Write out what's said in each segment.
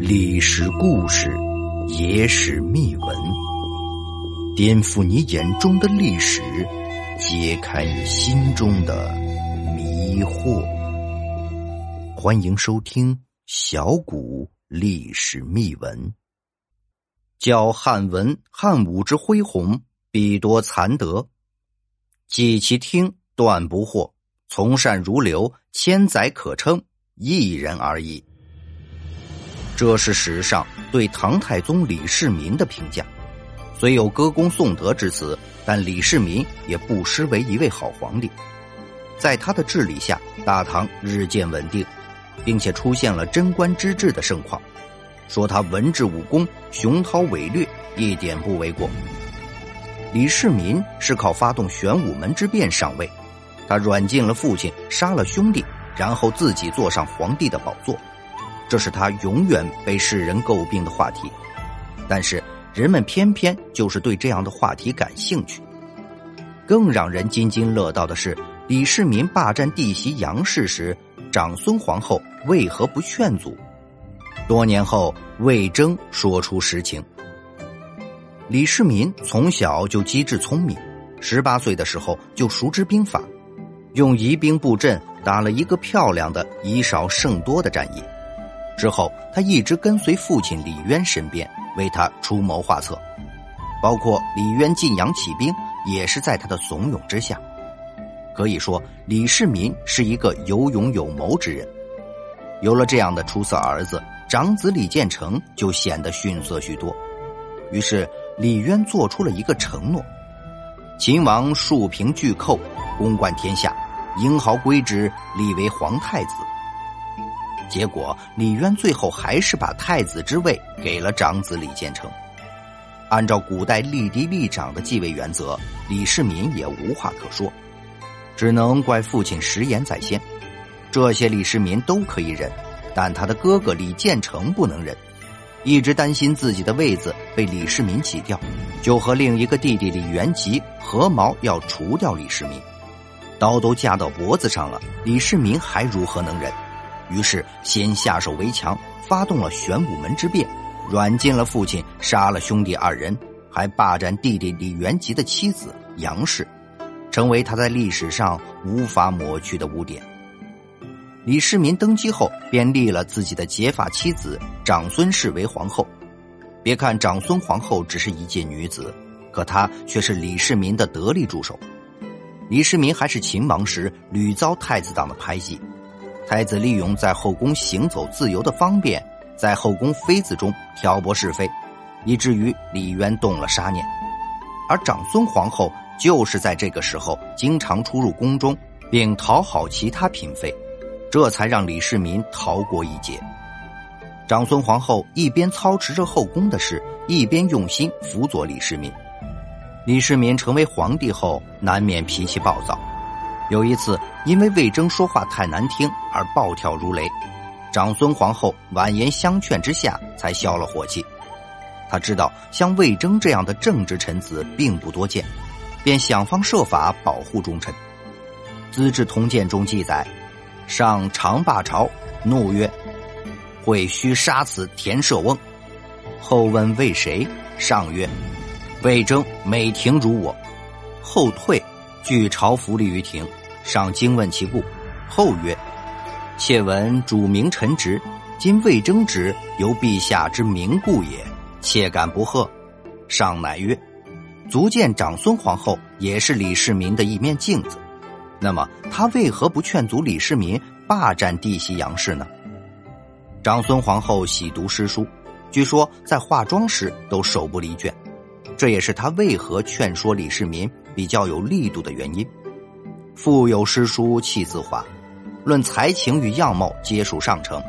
历史故事，野史秘闻，颠覆你眼中的历史，揭开你心中的迷惑。欢迎收听《小古历史秘闻》。教汉文汉武之恢宏，必多残德；记其听，断不惑。从善如流，千载可称，一人而已。这是史上对唐太宗李世民的评价。虽有歌功颂德之词，但李世民也不失为一位好皇帝。在他的治理下，大唐日渐稳定，并且出现了贞观之治的盛况。说他文治武功雄韬伟略，一点不为过。李世民是靠发动玄武门之变上位。他软禁了父亲，杀了兄弟，然后自己坐上皇帝的宝座，这是他永远被世人诟病的话题。但是人们偏偏就是对这样的话题感兴趣。更让人津津乐道的是，李世民霸占弟媳杨氏时，长孙皇后为何不劝阻？多年后，魏征说出实情：李世民从小就机智聪明，十八岁的时候就熟知兵法。用疑兵布阵打了一个漂亮的以少胜多的战役，之后他一直跟随父亲李渊身边，为他出谋划策，包括李渊晋阳起兵，也是在他的怂恿之下。可以说，李世民是一个有勇有谋之人。有了这样的出色儿子，长子李建成就显得逊色许多。于是，李渊做出了一个承诺：秦王竖平巨寇，攻冠天下。英豪归之，立为皇太子。结果李渊最后还是把太子之位给了长子李建成。按照古代立嫡立长的继位原则，李世民也无话可说，只能怪父亲食言在先。这些李世民都可以忍，但他的哥哥李建成不能忍，一直担心自己的位子被李世民挤掉，就和另一个弟弟李元吉合谋要除掉李世民。刀都架到脖子上了，李世民还如何能忍？于是先下手为强，发动了玄武门之变，软禁了父亲，杀了兄弟二人，还霸占弟弟李元吉的妻子杨氏，成为他在历史上无法抹去的污点。李世民登基后，便立了自己的结发妻子长孙氏为皇后。别看长孙皇后只是一介女子，可她却是李世民的得力助手。李世民还是秦王时，屡遭太子党的排挤。太子利用在后宫行走自由的方便，在后宫妃子中挑拨是非，以至于李渊动了杀念。而长孙皇后就是在这个时候经常出入宫中，并讨好其他嫔妃，这才让李世民逃过一劫。长孙皇后一边操持着后宫的事，一边用心辅佐李世民。李世民成为皇帝后，难免脾气暴躁。有一次，因为魏征说话太难听而暴跳如雷，长孙皇后婉言相劝之下，才消了火气。他知道像魏征这样的正直臣子并不多见，便想方设法保护忠臣。《资治通鉴》中记载：上长罢朝，怒曰：“会须杀此田舍翁。”后问为谁，上曰。魏征每庭如我，后退，据朝服立于庭。上惊问其故，后曰：“妾闻主名臣职，今魏征之由陛下之名故也，妾敢不贺？”上乃曰：“足见长孙皇后也是李世民的一面镜子。那么他为何不劝阻李世民霸占弟媳杨氏呢？”长孙皇后喜读诗书，据说在化妆时都手不离卷。这也是他为何劝说李世民比较有力度的原因。腹有诗书气自华，论才情与样貌皆属上乘，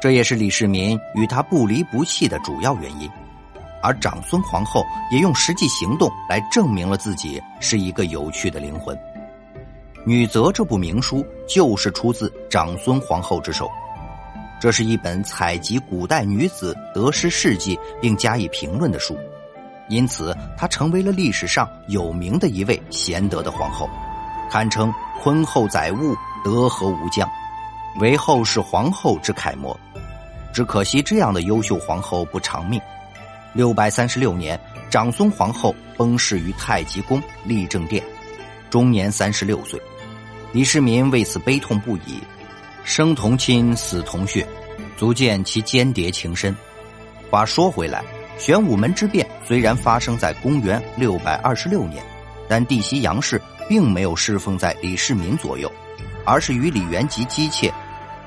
这也是李世民与他不离不弃的主要原因。而长孙皇后也用实际行动来证明了自己是一个有趣的灵魂。《女则》这部名书就是出自长孙皇后之手，这是一本采集古代女子得失事迹并加以评论的书。因此，她成为了历史上有名的一位贤德的皇后，堪称“坤厚载物，德和无疆”。为后世皇后之楷模。只可惜这样的优秀皇后不长命。六百三十六年，长孙皇后崩逝于太极宫立正殿，终年三十六岁。李世民为此悲痛不已，生同亲，死同穴，足见其间谍情深。话说回来，玄武门之变虽然发生在公元六百二十六年，但弟媳杨氏并没有侍奉在李世民左右，而是与李元吉姬妾。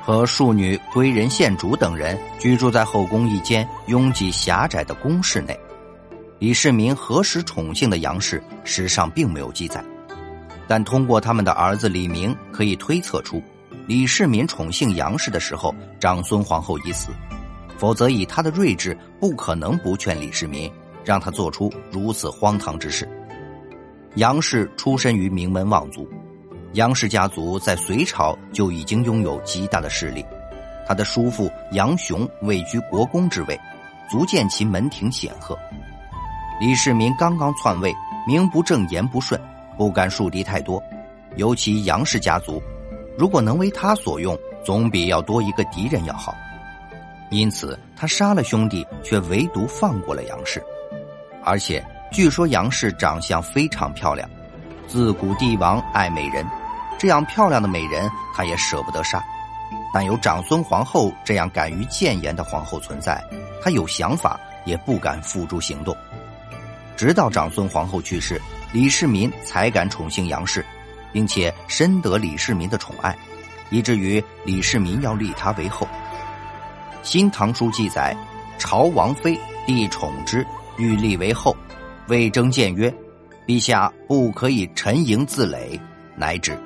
和庶女归仁献主等人居住在后宫一间拥挤狭窄的宫室内。李世民何时宠幸的杨氏，史上并没有记载，但通过他们的儿子李明可以推测出，李世民宠幸杨氏的时候，长孙皇后已死，否则以他的睿智，不可能不劝李世民让他做出如此荒唐之事。杨氏出身于名门望族。杨氏家族在隋朝就已经拥有极大的势力，他的叔父杨雄位居国公之位，足见其门庭显赫。李世民刚刚篡位，名不正言不顺，不敢树敌太多，尤其杨氏家族，如果能为他所用，总比要多一个敌人要好。因此，他杀了兄弟，却唯独放过了杨氏。而且，据说杨氏长相非常漂亮，自古帝王爱美人。这样漂亮的美人，他也舍不得杀。但有长孙皇后这样敢于谏言的皇后存在，他有想法也不敢付诸行动。直到长孙皇后去世，李世民才敢宠幸杨氏，并且深得李世民的宠爱，以至于李世民要立她为后。《新唐书》记载，朝王妃帝宠之，欲立为后，魏征谏曰：“陛下不可以沉营自累，乃止。”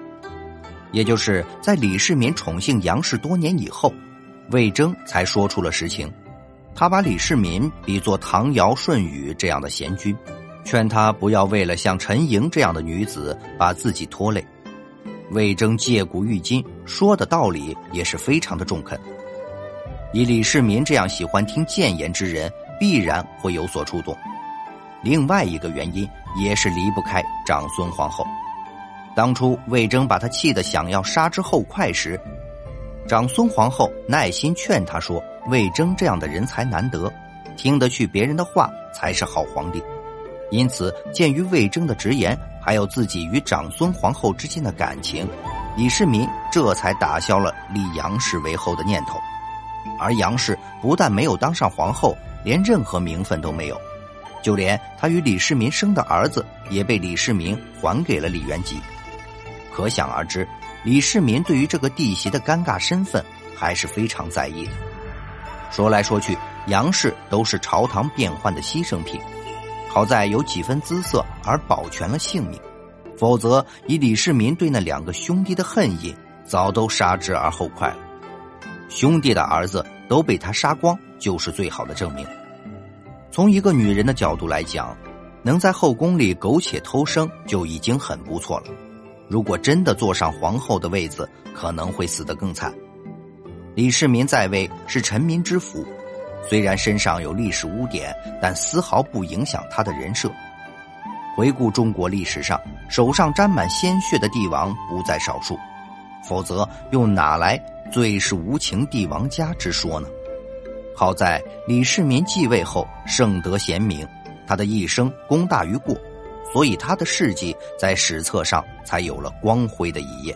也就是在李世民宠幸杨氏多年以后，魏征才说出了实情。他把李世民比作唐尧舜禹这样的贤君，劝他不要为了像陈莹这样的女子把自己拖累。魏征借古喻今，说的道理也是非常的中肯。以李世民这样喜欢听谏言之人，必然会有所触动。另外一个原因也是离不开长孙皇后。当初魏征把他气得想要杀之后快时，长孙皇后耐心劝他说：“魏征这样的人才难得，听得去别人的话才是好皇帝。”因此，鉴于魏征的直言，还有自己与长孙皇后之间的感情，李世民这才打消了立杨氏为后的念头。而杨氏不但没有当上皇后，连任何名分都没有，就连他与李世民生的儿子也被李世民还给了李元吉。可想而知，李世民对于这个弟媳的尴尬身份还是非常在意的。说来说去，杨氏都是朝堂变换的牺牲品，好在有几分姿色而保全了性命，否则以李世民对那两个兄弟的恨意，早都杀之而后快了。兄弟的儿子都被他杀光，就是最好的证明。从一个女人的角度来讲，能在后宫里苟且偷生就已经很不错了。如果真的坐上皇后的位子，可能会死得更惨。李世民在位是臣民之福，虽然身上有历史污点，但丝毫不影响他的人设。回顾中国历史上，手上沾满鲜血的帝王不在少数，否则又哪来“最是无情帝王家”之说呢？好在李世民继位后圣德贤明，他的一生功大于过。所以他的事迹在史册上才有了光辉的一页。